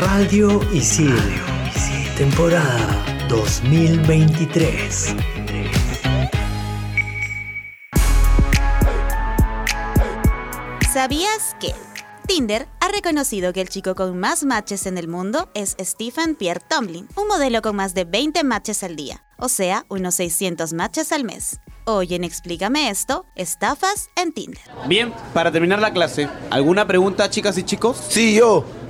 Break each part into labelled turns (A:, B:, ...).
A: Radio Isil, temporada 2023.
B: ¿Sabías que? Tinder ha reconocido que el chico con más matches en el mundo es Stephen Pierre Tomlin, un modelo con más de 20 matches al día, o sea, unos 600 matches al mes. Hoy en Explícame esto, estafas en Tinder.
C: Bien, para terminar la clase, ¿alguna pregunta, chicas y chicos?
D: Sí, yo.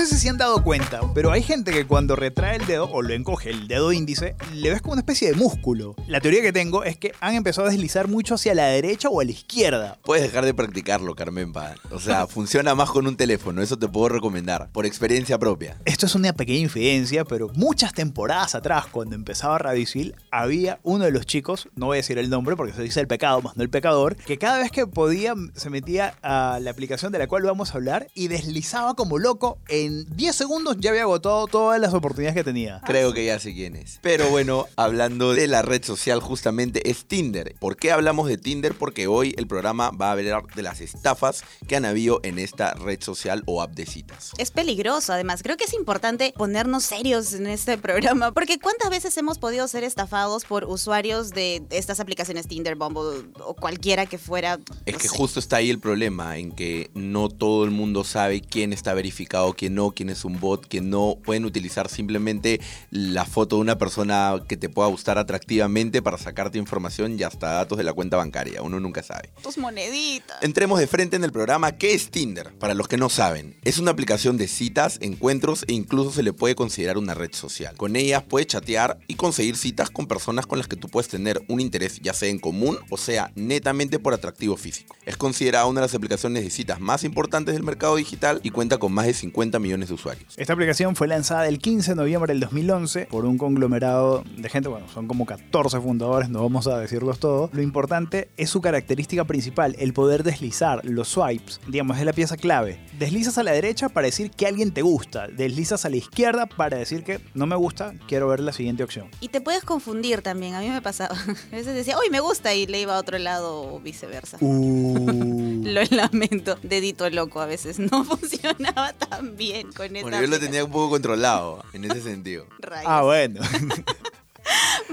E: Sé si se han dado cuenta, pero hay gente que cuando retrae el dedo o lo encoge el dedo índice, le ves como una especie de músculo. La teoría que tengo es que han empezado a deslizar mucho hacia la derecha o a la izquierda.
D: Puedes dejar de practicarlo, Carmen Paz. O sea, funciona más con un teléfono, eso te puedo recomendar, por experiencia propia.
E: Esto es una pequeña infidencia, pero muchas temporadas atrás, cuando empezaba Radio Isil, había uno de los chicos, no voy a decir el nombre porque se dice el pecado más no el pecador, que cada vez que podía se metía a la aplicación de la cual vamos a hablar y deslizaba como loco. En 10 segundos ya había agotado todas las oportunidades que tenía.
D: Creo que ya sé quién es. Pero bueno, hablando de la red social, justamente es Tinder. ¿Por qué hablamos de Tinder? Porque hoy el programa va a hablar de las estafas que han habido en esta red social o app de citas.
B: Es peligroso, además. Creo que es importante ponernos serios en este programa, porque ¿cuántas veces hemos podido ser estafados por usuarios de estas aplicaciones Tinder, Bumble o cualquiera que fuera?
D: Es que
B: sé.
D: justo está ahí el problema, en que no todo el mundo sabe quién está verificado, quién no, quién es un bot, quién no. Pueden utilizar simplemente la foto de una persona que te pueda gustar atractivamente para sacarte información y hasta datos de la cuenta bancaria. Uno nunca sabe.
B: Tus moneditas.
D: Entremos de frente en el programa. ¿Qué es Tinder? Para los que no saben, es una aplicación de citas, encuentros e incluso se le puede considerar una red social. Con ellas puedes chatear y conseguir citas con personas con las que tú puedes tener un interés, ya sea en común o sea netamente por atractivo físico. Es considerada una de las aplicaciones de citas más importantes del mercado digital y cuenta con más de 50 millones de usuarios.
E: Esta aplicación fue lanzada el 15 de noviembre del 2011 por un conglomerado de gente, bueno, son como 14 fundadores, no vamos a decirlos todos. Lo importante es su característica principal, el poder deslizar, los swipes, digamos, es la pieza clave. Deslizas a la derecha para decir que alguien te gusta, deslizas a la izquierda para decir que no me gusta, quiero ver la siguiente opción.
B: Y te puedes confundir también, a mí me pasaba. A veces decía, uy, me gusta y le iba a otro lado o viceversa.
E: Uh.
B: Lo lamento, dedito loco a veces no funcionaba tan bien con esta
D: Bueno, yo lo tenía un poco controlado en ese sentido.
B: Rayos.
E: Ah, bueno.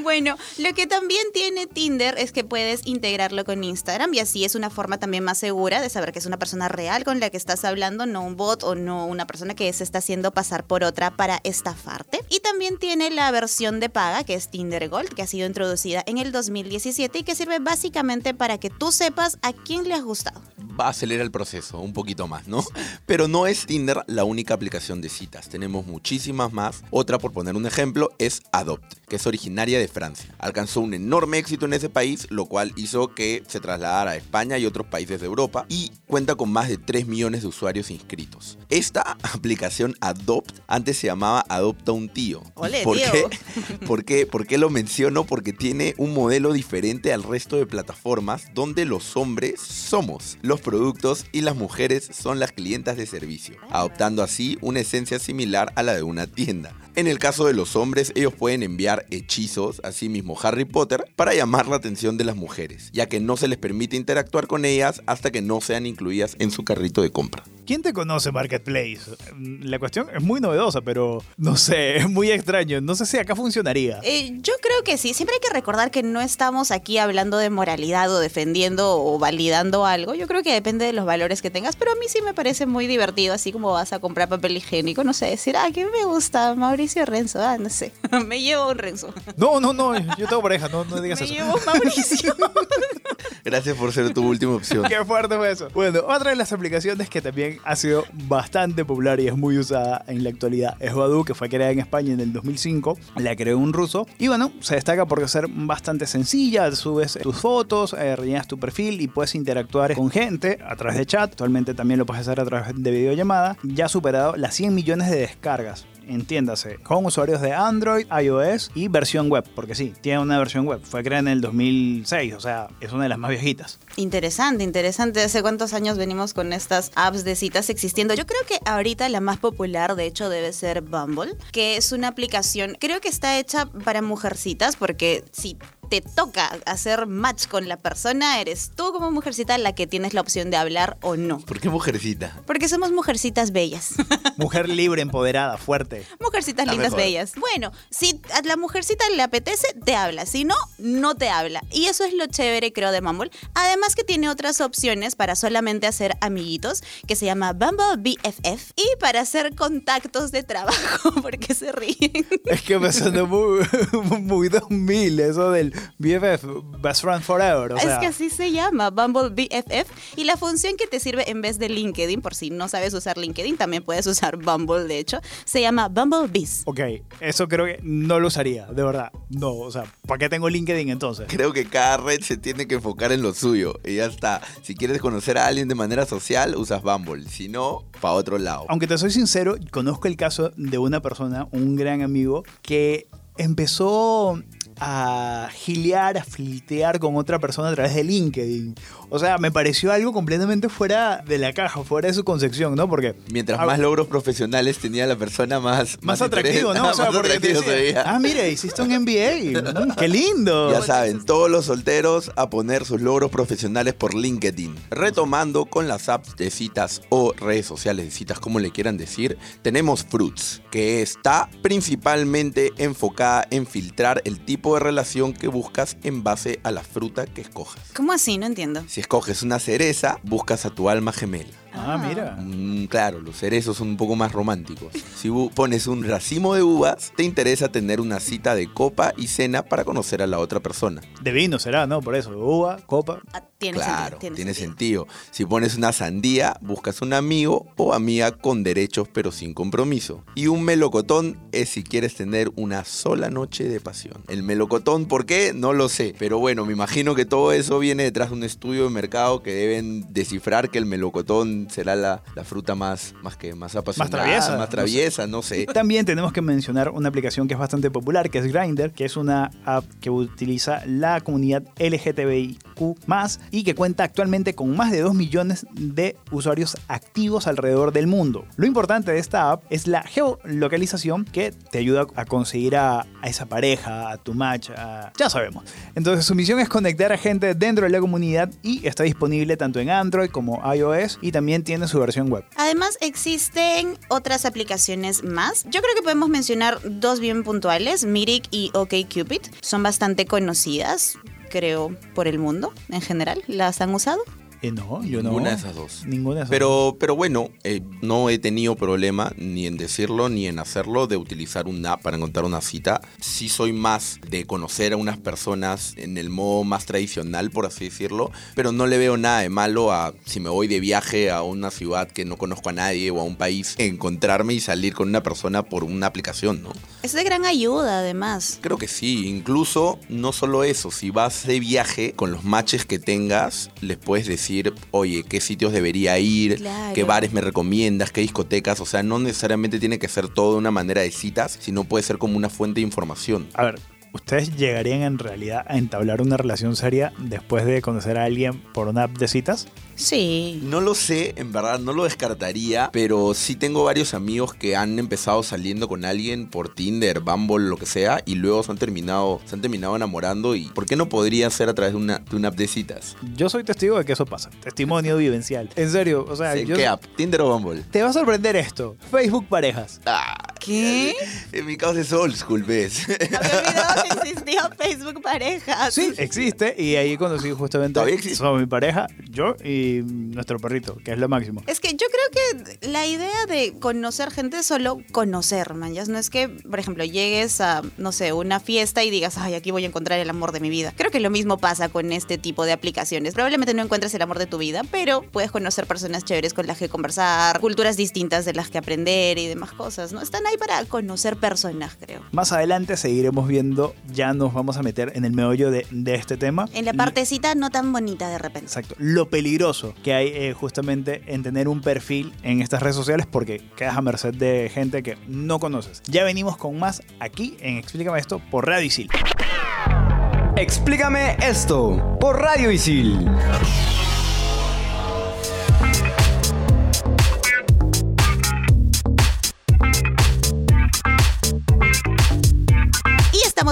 B: Bueno, lo que también tiene Tinder es que puedes integrarlo con Instagram y así es una forma también más segura de saber que es una persona real con la que estás hablando, no un bot o no una persona que se está haciendo pasar por otra para estafarte. Y también tiene la versión de paga que es Tinder Gold, que ha sido introducida en el 2017 y que sirve básicamente para que tú sepas a quién le has gustado.
D: Va a acelerar el proceso un poquito más, ¿no? Pero no es Tinder la única aplicación de citas. Tenemos muchísimas más. Otra, por poner un ejemplo, es Adopt, que es originaria de Francia. Alcanzó un enorme éxito en ese país, lo cual hizo que se trasladara a España y otros países de Europa y cuenta con más de 3 millones de usuarios inscritos. Esta aplicación Adopt antes se llamaba Adopta un tío.
B: Ole,
D: ¿Por
B: tío.
D: qué? ¿Por qué? ¿Por qué lo menciono? Porque tiene un modelo diferente al resto de plataformas donde los hombres somos los productos y las mujeres son las clientas de servicio, adoptando así una esencia similar a la de una tienda. En el caso de los hombres, ellos pueden enviar hechizos, así mismo Harry Potter, para llamar la atención de las mujeres, ya que no se les permite interactuar con ellas hasta que no sean incluidas en su carrito de compra.
E: ¿Quién te conoce Marketplace? Mm, La cuestión es muy novedosa, pero no sé, es muy extraño. No sé si acá funcionaría.
B: Eh, yo creo que sí. Siempre hay que recordar que no estamos aquí hablando de moralidad o defendiendo o validando algo. Yo creo que depende de los valores que tengas, pero a mí sí me parece muy divertido, así como vas a comprar papel higiénico, no sé, decir, ah, ¿qué me gusta? Mauricio Renzo, ah, no sé. me llevo un Renzo.
E: No, no, no, yo tengo pareja, no, no digas
B: me
E: eso.
B: llevo Mauricio.
D: Gracias por ser tu última opción.
E: Qué fuerte fue eso. Bueno, otra de las aplicaciones que también ha sido bastante popular y es muy usada en la actualidad es Badoo, que fue creada en España en el 2005. La creó un ruso. Y bueno, se destaca por ser bastante sencilla. Subes tus fotos, eh, rellenas tu perfil y puedes interactuar con gente a través de chat. Actualmente también lo puedes hacer a través de videollamada. Ya ha superado las 100 millones de descargas entiéndase, con usuarios de Android, iOS y versión web, porque sí, tiene una versión web. Fue creada en el 2006, o sea, es una de las más viejitas.
B: Interesante, interesante. ¿Hace cuántos años venimos con estas apps de citas existiendo? Yo creo que ahorita la más popular, de hecho, debe ser Bumble, que es una aplicación, creo que está hecha para mujercitas, porque si te toca hacer match con la persona, eres tú como mujercita la que tienes la opción de hablar o no.
D: ¿Por qué mujercita?
B: Porque somos mujercitas bellas.
E: Mujer libre, empoderada, fuerte.
B: Mujercitas
D: La
B: lindas
D: mejor.
B: bellas. Bueno, si a la mujercita le apetece, te habla. Si no, no te habla. Y eso es lo chévere, creo, de Bumble. Además que tiene otras opciones para solamente hacer amiguitos, que se llama Bumble BFF. Y para hacer contactos de trabajo, porque se ríen.
E: Es que me sonó muy, muy 2000 eso del BFF, Best Friend Forever. O sea,
B: es que así se llama, Bumble BFF. Y la función que te sirve en vez de LinkedIn, por si no sabes usar LinkedIn, también puedes usar Bumble, de hecho, se llama Bumble Biz.
E: Ok, eso creo que no lo usaría, de verdad. No, o sea, ¿para qué tengo LinkedIn entonces?
D: Creo que cada red se tiene que enfocar en lo suyo. Y ya está. Si quieres conocer a alguien de manera social, usas Bumble. Si no, para otro lado.
E: Aunque te soy sincero, conozco el caso de una persona, un gran amigo, que empezó a gilear, a flirtear con otra persona a través de LinkedIn. O sea, me pareció algo completamente fuera de la caja, fuera de su concepción, ¿no? Porque
D: Mientras más logros profesionales tenía la persona, más...
E: más atractivo, ¿no? O sea,
D: más
E: porque te
D: atractivo se
E: decía, ah, mire, hiciste un MBA. Mm, ¡Qué lindo!
D: Ya saben, todos los solteros a poner sus logros profesionales por LinkedIn. Retomando con las apps de citas o redes sociales de citas, como le quieran decir, tenemos Fruits, que está principalmente enfocada en filtrar el tipo de relación que buscas en base a la fruta que escojas.
B: ¿Cómo así? No entiendo.
D: Si escoges una cereza, buscas a tu alma gemela.
E: Ah, mira.
D: Mm, claro, los cerezos son un poco más románticos. Si pones un racimo de uvas, te interesa tener una cita de copa y cena para conocer a la otra persona.
E: De vino será, ¿no? Por eso, uva, copa.
B: Ah, tiene
D: claro,
B: sentido.
D: tiene, sentido. Si pones una sandía, buscas un amigo o amiga con derechos pero sin compromiso. Y un melocotón es si quieres tener una sola noche de pasión. El melocotón, ¿por qué? No lo sé. Pero bueno, me imagino que todo eso viene detrás de un estudio de mercado que deben descifrar que el melocotón será la, la fruta más, más que más apasionada,
E: traviesa, no
D: más
E: sé.
D: traviesa, no sé.
E: También tenemos que mencionar una aplicación que es bastante popular, que es Grindr, que es una app que utiliza la comunidad LGTBIQ y que cuenta actualmente con más de 2 millones de usuarios activos alrededor del mundo. Lo importante de esta app es la geolocalización que te ayuda a conseguir a, a esa pareja, a tu match, a- ya sabemos. Entonces su misión es conectar a gente dentro de la comunidad y está disponible tanto en Android como iOS y también tiene su versión web.
B: Además, existen otras aplicaciones más. Yo creo que podemos mencionar dos bien puntuales, Mirik y OkCupid. Son bastante conocidas, creo, por el mundo en general. ¿Las han usado?
E: Eh, no, yo no.
D: Ninguna de esas dos.
E: Ninguna de esas dos.
D: Pero, pero bueno, eh, no he tenido problema ni en decirlo ni en hacerlo de utilizar una app para encontrar una cita. Sí soy más de conocer a unas personas en el modo más tradicional, por así decirlo, pero no le veo nada de malo a si me voy de viaje a una ciudad que no conozco a nadie o a un país, encontrarme y salir con una persona por una aplicación, ¿no?
B: Es de gran ayuda, además.
D: Creo que sí, incluso no solo eso, si vas de viaje con los matches que tengas, les puedes decir, oye, qué sitios debería ir,
B: Claro.
D: qué bares me recomiendas, qué discotecas, o sea, no necesariamente tiene que ser todo de una manera de citas, sino puede ser como una fuente de información.
E: A ver, ¿ustedes llegarían en realidad a entablar una relación seria después de conocer a alguien por una app de citas?
B: Sí.
D: No lo sé, en verdad, no lo descartaría, pero sí tengo varios amigos que han empezado saliendo con alguien por Tinder, Bumble, lo que sea, y luego se han terminado, se han terminado enamorando y ¿por qué no podría ser a través de una, de una app de citas?
E: Yo soy testigo de que eso pasa. Testimonio vivencial. En serio, o sea,
D: Sí,
E: yo-
D: ¿Qué app? ¿Tinder o Bumble?
E: te va a sorprender esto. Facebook parejas.
D: Ah,
B: ¿Qué?
D: en mi caso es old school, ¿ves?
B: Había olvidado que existía Facebook Parejas.
E: Sí, existe y ahí conocí justamente somos mi pareja, yo y nuestro perrito, que es lo máximo.
B: Es que yo creo que la idea de conocer gente es solo conocer, man. Ya no es que, por ejemplo, llegues a, no sé, una fiesta y digas, ay, aquí voy a encontrar el amor de mi vida. Creo que lo mismo pasa con este tipo de aplicaciones. Probablemente no encuentres el amor de tu vida, pero puedes conocer personas chéveres con las que conversar, culturas distintas de las que aprender y demás cosas, ¿no? Están ahí para conocer personas, creo.
E: Más adelante seguiremos viendo, ya nos vamos a meter en el meollo de, de este tema.
B: En la partecita no tan bonita de repente.
E: Exacto. Lo peligroso que hay eh, justamente en tener un perfil en estas redes sociales porque quedas a merced de gente que no conoces. Ya venimos con más aquí en Explícame esto por Radio Isil.
F: Explícame esto por Radio Isil.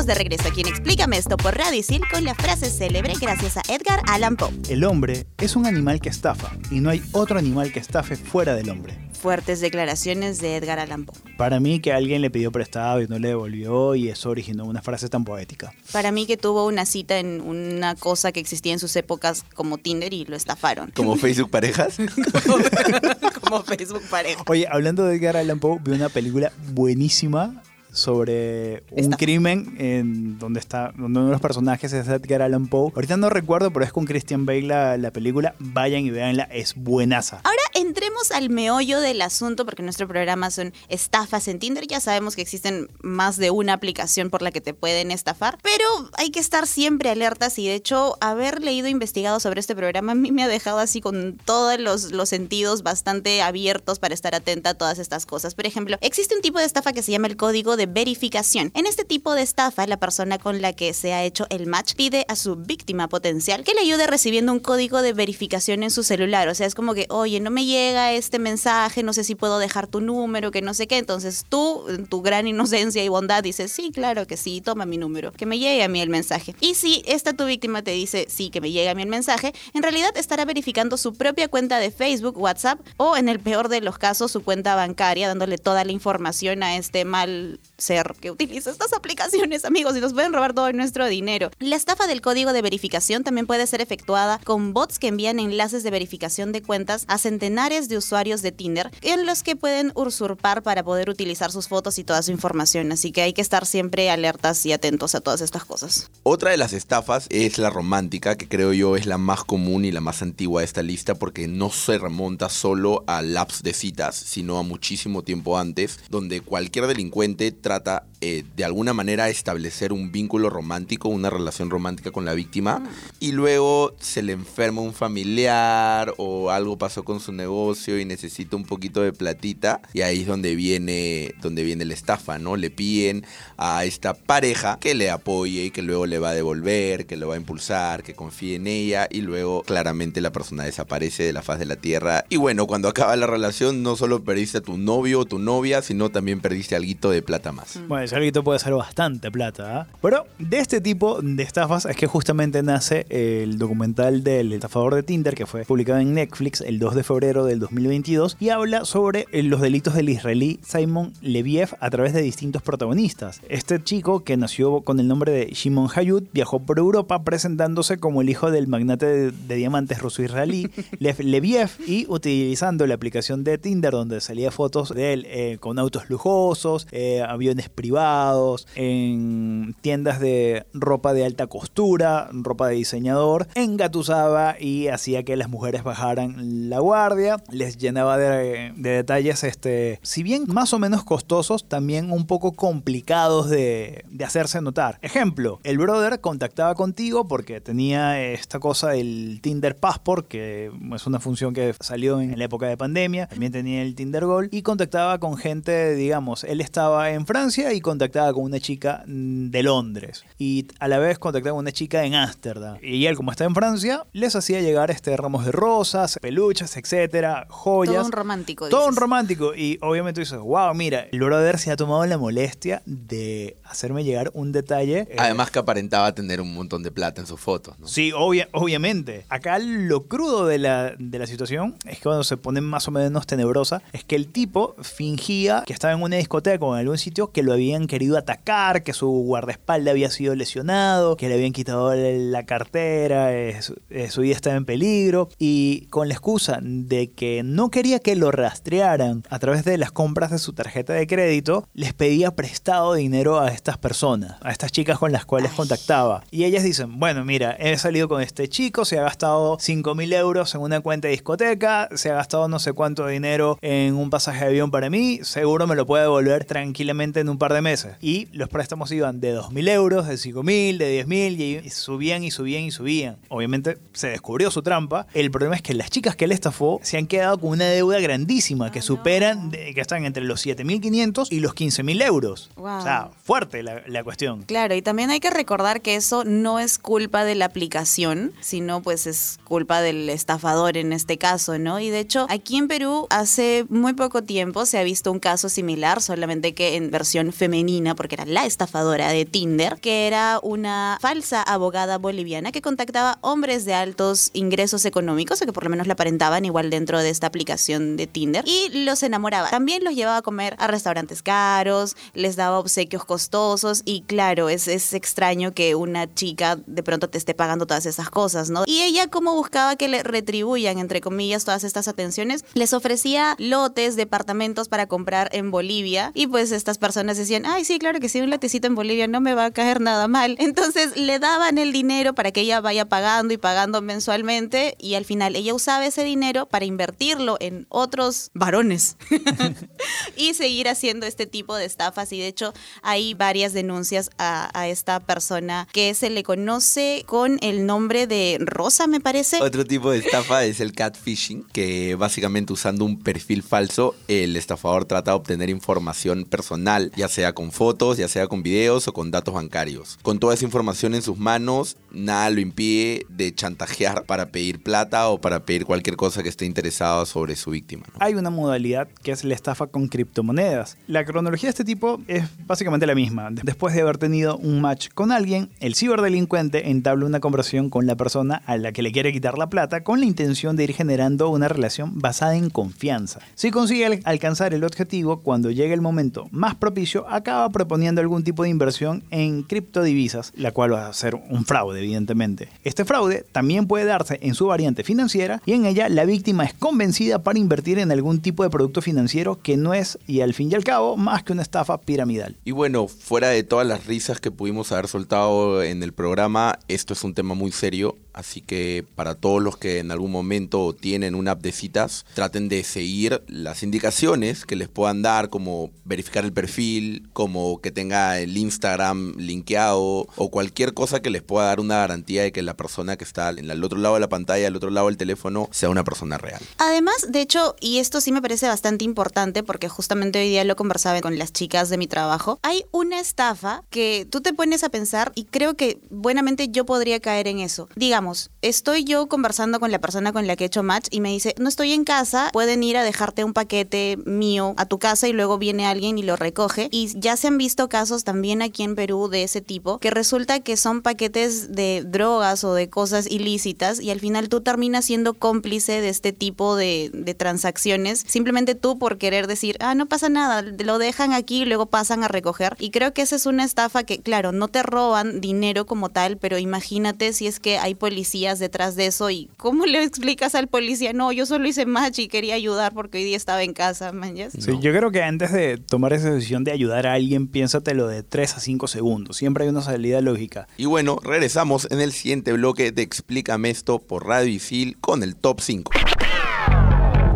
B: Estamos de regreso aquí en Explícame esto por Radio Isil con la frase célebre gracias a Edgar Allan Poe.
E: El hombre es un animal que estafa y no hay otro animal que estafe fuera del hombre.
B: Fuertes declaraciones de Edgar Allan Poe.
E: Para mí que alguien le pidió prestado y no le devolvió y eso originó una frase tan poética.
B: Para mí que tuvo una cita en una cosa que existía en sus épocas como Tinder y lo estafaron.
D: Como Facebook Parejas.
B: como Facebook pareja.
E: Oye, hablando de Edgar Allan Poe, vi una película buenísima sobre un
B: Esta.
E: crimen en donde está donde uno de los personajes es Edgar Allan Poe. Ahorita no recuerdo, pero es con Christian Bale la, la película. Vayan y véanla, es buenaza.
B: Ahora entremos al meollo del asunto, porque nuestro programa son estafas en Tinder. Ya sabemos que existen más de una aplicación por la que te pueden estafar, pero hay que estar siempre alertas y de hecho haber leído e investigado sobre este programa a mí me ha dejado así con todos los, los sentidos bastante abiertos para estar atenta a todas estas cosas. Por ejemplo, existe un tipo de estafa que se llama el código de verificación. En este tipo de estafa, la persona con la que se ha hecho el match pide a su víctima potencial que le ayude recibiendo un código de verificación en su celular. O sea, es como que, oye, no me llega este mensaje, no sé si puedo dejar tu número, que no sé qué. Entonces tú, en tu gran inocencia y bondad, dices, sí, claro que sí, toma mi número, que me llegue a mí el mensaje. Y si esta tu víctima te dice, sí, que me llegue a mí el mensaje, en realidad estará verificando su propia cuenta de Facebook, WhatsApp o, en el peor de los casos, su cuenta bancaria, dándole toda la información a este mal ser que utiliza estas aplicaciones, amigos, y nos pueden robar todo nuestro dinero. La estafa del código de verificación también puede ser efectuada con bots que envían enlaces de verificación de cuentas a centenares de usuarios de Tinder, en los que pueden usurpar para poder utilizar sus fotos y toda su información. Así que hay que estar siempre alertas y atentos a todas estas cosas.
D: Otra de las estafas es la romántica, que creo yo es la más común y la más antigua de esta lista porque no se remonta solo a laps de citas, sino a muchísimo tiempo antes, donde cualquier delincuente trata eh, de alguna manera establecer un vínculo romántico, una relación romántica con la víctima, y luego se le enferma un familiar o algo pasó con su negocio y necesita un poquito de platita, y ahí es donde viene, donde viene la estafa, ¿no? Le piden a esta pareja que le apoye y que luego le va a devolver, que lo va a impulsar, que confíe en ella, y luego claramente la persona desaparece de la faz de la tierra. Y bueno, cuando acaba la relación, no solo perdiste a tu novio o tu novia, sino también perdiste algo de plata más.
E: Bueno, ese algo puede ser bastante plata. ¿ah? Pero de este tipo de estafas es que justamente nace el documental del estafador de Tinder que fue publicado en Netflix el 2 de febrero del 2022 y habla sobre eh, los delitos del israelí Simon Leviev a través de distintos protagonistas. Este chico que nació con el nombre de Shimon Hayut viajó por Europa presentándose como el hijo del magnate de, de diamantes ruso-israelí Lev Leviev y utilizando la aplicación de Tinder donde salía fotos de él eh, con autos lujosos, eh, aviones privados, en tiendas de ropa de alta costura, ropa de diseñador, engatusaba y hacía que las mujeres bajaran la guardia, les llenaba de, de detalles, este, si bien más o menos costosos, también un poco complicados de, de hacerse notar. Ejemplo, el brother contactaba contigo porque tenía esta cosa del Tinder Passport, que es una función que salió en la época de pandemia, también tenía el Tinder Gold y contactaba con gente, digamos, él estaba en y contactaba con una chica mm, de Londres y a la vez contactaba con una chica en Ámsterdam. Y él, como está en Francia, les hacía llegar este ramos de rosas, peluches, etcétera, joyas.
B: Todo un romántico.
E: Todo un romántico. Y obviamente dices, wow, mira, el brother se ha tomado la molestia de hacerme llegar un detalle. eh,
D: Además que aparentaba tener un montón de plata en sus fotos, ¿no?
E: Sí, obvia- obviamente. Acá lo crudo de la, de la situación es que cuando se pone más o menos tenebrosa, es que el tipo fingía que estaba en una discoteca o en algún sitio que lo habían querido atacar, que su guardaespaldas había sido lesionado, que le habían quitado la cartera, eh, su, eh, su vida estaba en peligro y con la excusa de que no quería que lo rastrearan a través de las compras de su tarjeta de crédito, les pedía prestado dinero a estas personas, a estas chicas con las cuales contactaba. Y ellas dicen, bueno, mira, he salido con este chico, se ha gastado 5 mil euros en una cuenta de discoteca, se ha gastado no sé cuánto dinero en un pasaje de avión para mí, seguro me lo puede devolver tranquilamente en un par de meses. Y los préstamos iban de 2 mil euros, de 5 mil, de 10 mil, y subían y subían y subían. Obviamente se descubrió su trampa. El problema es que las chicas que le estafó se han quedado con una deuda grandísima que superan, de- que están entre los 7.500 y los 15.000 euros.
B: Wow.
E: O sea, fuerte la, la cuestión.
B: Claro, y también hay que recordar que eso no es culpa de la aplicación, sino pues es culpa del estafador en este caso, ¿no? Y de hecho, aquí en Perú hace muy poco tiempo se ha visto un caso similar, solamente que en versión femenina, porque era la estafadora de Tinder, que era una falsa abogada boliviana que contactaba hombres de altos ingresos económicos, o que por lo menos la aparentaban igual dentro de esta aplicación de Tinder, y los enamoraba. También los llevaba a comer a restaurantes caros, les daba obsequios costosos, y claro, es, es extraño que una chica de pronto te esté pagando todas esas cosas, ¿no? Y ella como buscaba que le retribuyan, entre comillas, todas estas atenciones, les ofrecía lotes, departamentos para comprar en Bolivia, y pues estas personas decían, ay, sí, claro que sí, un lotecito en Bolivia no me va a caer nada mal. Entonces le daban el dinero para que ella vaya pagando y pagando mensualmente, y al final ella usaba ese dinero para invertirlo en otros varones y seguir haciendo este tipo de estafas. Y de hecho, hay varias denuncias a, a esta persona que se le conoce con el nombre de Rosa, me parece.
D: Otro tipo de estafa es el catfishing, que básicamente usando un perfil falso, el estafador trata de obtener información personal, ya sea con fotos, ya sea con videos o con datos bancarios. Con toda esa información en sus manos, nada lo impide de chantajear para pedir plata o para pedir cualquier cosa que esté interesado sobre su víctima.
E: Hay una modalidad que es la estafa con criptomonedas. La cronología de este tipo es básicamente la misma. Después de haber tenido un match con alguien, el ciberdelincuente entabla una conversación con la persona a la que le quiere quitar la plata con la intención de ir generando una relación basada en confianza. Si consigue al- alcanzar el objetivo, cuando llegue el momento más propicio, acaba proponiendo algún tipo de inversión en criptodivisas, la cual va a ser un fraude, evidentemente. Este fraude también puede darse en su variante financiera y en ella la víctima es convencida para invertir en algún tipo de producto financiero que no es, y al fin y al cabo, más que una estafa piramidal.
D: Y bueno, fuera de todas las risas que pudimos haber soltado en el programa, esto es un tema muy serio, así que para todos los que en algún momento tienen una app de citas, traten de seguir las indicaciones que les puedan dar, como verificar el perfil, como que tenga el Instagram linkeado o cualquier cosa que les pueda dar una garantía de que la persona que está el otro lado de la pantalla, al otro lado del teléfono, sea una persona real.
B: Además, de hecho, y esto sí me parece bastante importante porque justamente hoy día lo conversaba con las chicas de mi trabajo, hay una estafa que tú te pones a pensar y creo que buenamente yo podría caer en eso. Digamos, estoy yo conversando con la persona con la que he hecho match y me dice, no estoy en casa, pueden ir a dejarte un paquete mío a tu casa y luego viene alguien y lo recoge. Y ya se han visto casos también aquí en Perú de ese tipo, que resulta que son paquetes de drogas o de cosas ilícitas y al final tú terminas siendo cómplice de este tipo de, transacciones, simplemente tú por querer decir, ah, no pasa nada, lo dejan aquí y luego pasan a recoger. Y creo que esa es una estafa que, claro, no te roban dinero como tal, pero imagínate si es que hay policías detrás de eso y cómo le explicas al policía, no, yo solo hice match y quería ayudar porque hoy día estaba en casa, man.
E: Sí, yo creo que antes de tomar esa decisión de ayudar a alguien, piénsatelo de 3 a 5 segundos. Siempre hay una salida lógica.
D: Y bueno, regresamos en el siguiente bloque de Explícame esto por Radio Isil con el top 5.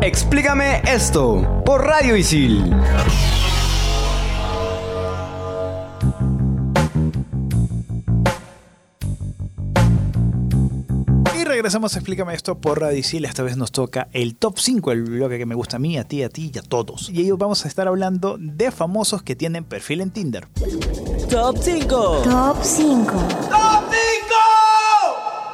F: Explícame esto por Radio Isil.
E: Regresamos a Explícame esto por Radicil. Esta vez nos toca el top 5, el bloque que me gusta a mí, a ti, a ti y a todos. Y ellos vamos a estar hablando de famosos que tienen perfil en Tinder.
A: Top 5.
G: Top 5.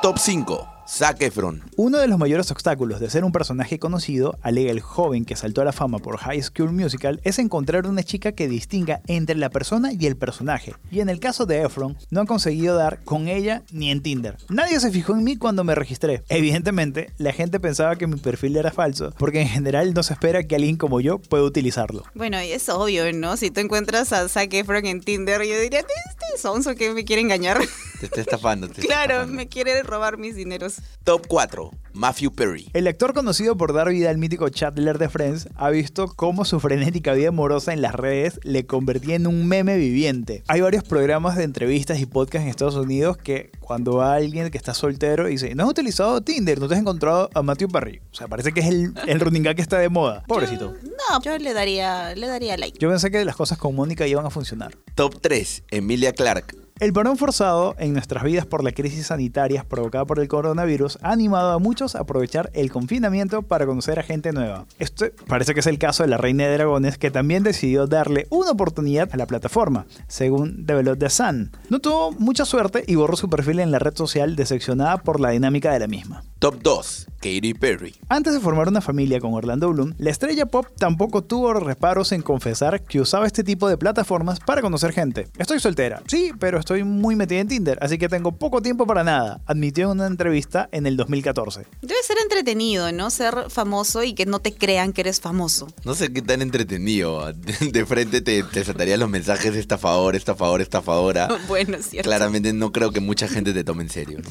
D: Top 5. Zac Efron.
E: Uno de los mayores obstáculos de ser un personaje conocido, alega el joven que saltó a la fama por High School Musical, es encontrar una chica que distinga entre la persona y el personaje. Y en el caso de Efron, no han conseguido dar con ella ni en Tinder. Nadie se fijó en mí cuando me registré. Evidentemente, la gente pensaba que mi perfil era falso, porque en general no se espera que alguien como yo pueda utilizarlo.
B: Bueno, y es obvio, ¿no? Si tú encuentras a Zac Efron en Tinder, yo diría, este sonso que me quiere engañar.
D: Te está estafando. te está
B: claro,
D: estafando.
B: me quiere robar mis dineros.
D: Top 4. Matthew Perry.
E: El actor conocido por dar vida al mítico Chandler de Friends ha visto cómo su frenética vida amorosa en las redes le convertía en un meme viviente. Hay varios programas de entrevistas y podcasts en Estados Unidos que cuando va alguien que está soltero y dice, no has utilizado Tinder, no te has encontrado a Matthew Perry. O sea, parece que es el, el running gag que está de moda. Pobrecito.
B: No, yo le daría, le daría like.
E: Yo pensé que las cosas con Mónica iban a funcionar.
D: Top 3. Emilia Clark.
E: El parón forzado en nuestras vidas por la crisis sanitaria provocada por el coronavirus ha animado a muchos a aprovechar el confinamiento para conocer a gente nueva. Este parece que es el caso de la Reina de Dragones que también decidió darle una oportunidad a la plataforma, según develó The Sun. No tuvo mucha suerte y borró su perfil en la red social decepcionada por la dinámica de la misma.
D: Top 2. Katy Perry.
E: Antes de formar una familia con Orlando Bloom, la estrella pop tampoco tuvo reparos en confesar que usaba este tipo de plataformas para conocer gente. Estoy soltera, sí, pero estoy muy metida en Tinder, así que tengo poco tiempo para nada, admitió en una entrevista en el 2014.
B: Debe ser entretenido, ¿no? Ser famoso y que no te crean que eres famoso.
D: No sé qué tan entretenido. De, de frente te, te saltarían los mensajes estafador, estafador, estafadora.
B: bueno, es cierto.
D: Claramente no creo que mucha gente te tome en serio. ¿no?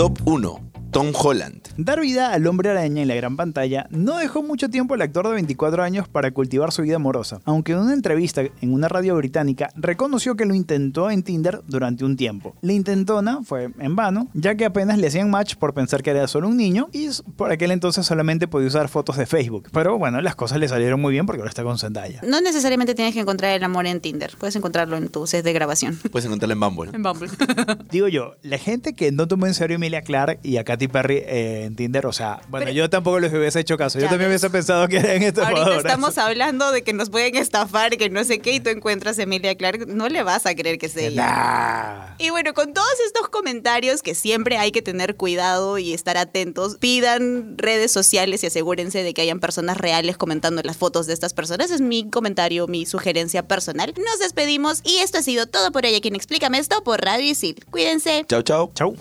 D: Top 1. Tom Holland.
E: Dar vida al hombre araña en la gran pantalla no dejó mucho tiempo al actor de 24 años para cultivar su vida amorosa, aunque en una entrevista en una radio británica reconoció que lo intentó en Tinder durante un tiempo. La intentona fue en vano, ya que apenas le hacían match por pensar que era solo un niño y por aquel entonces solamente podía usar fotos de Facebook. Pero bueno, las cosas le salieron muy bien porque ahora está con Zendaya.
B: No necesariamente tienes que encontrar el amor en Tinder. Puedes encontrarlo en tu set de grabación.
D: Puedes encontrarlo en Bumble.
B: En Bumble.
E: Digo yo, la gente que no tomó en serio a Emilia Clark y a Katy Perry eh, en Tinder, o sea, bueno,
B: Pero-
E: yo tampoco les hubiese hecho caso. Yo también
B: ves.
E: hubiese pensado que eran estafadoras.
B: Ahorita estamos hablando de que nos pueden estafar, que no sé qué, y tú encuentras a Emilia Clark. No le vas a creer que sea ella. Y bueno, con todos estos comentarios que siempre hay que tener cuidado y estar atentos, pidan redes sociales y asegúrense de que hayan personas reales comentando las fotos de estas personas. Es mi comentario, mi sugerencia personal. Nos despedimos y esto ha sido todo por hoy aquí en Explícame esto por Radio Isil. Cuídense.
D: Chau, chau.
E: Chau.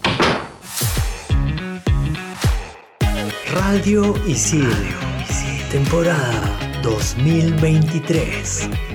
A: Radio Isil. Temporada 2023.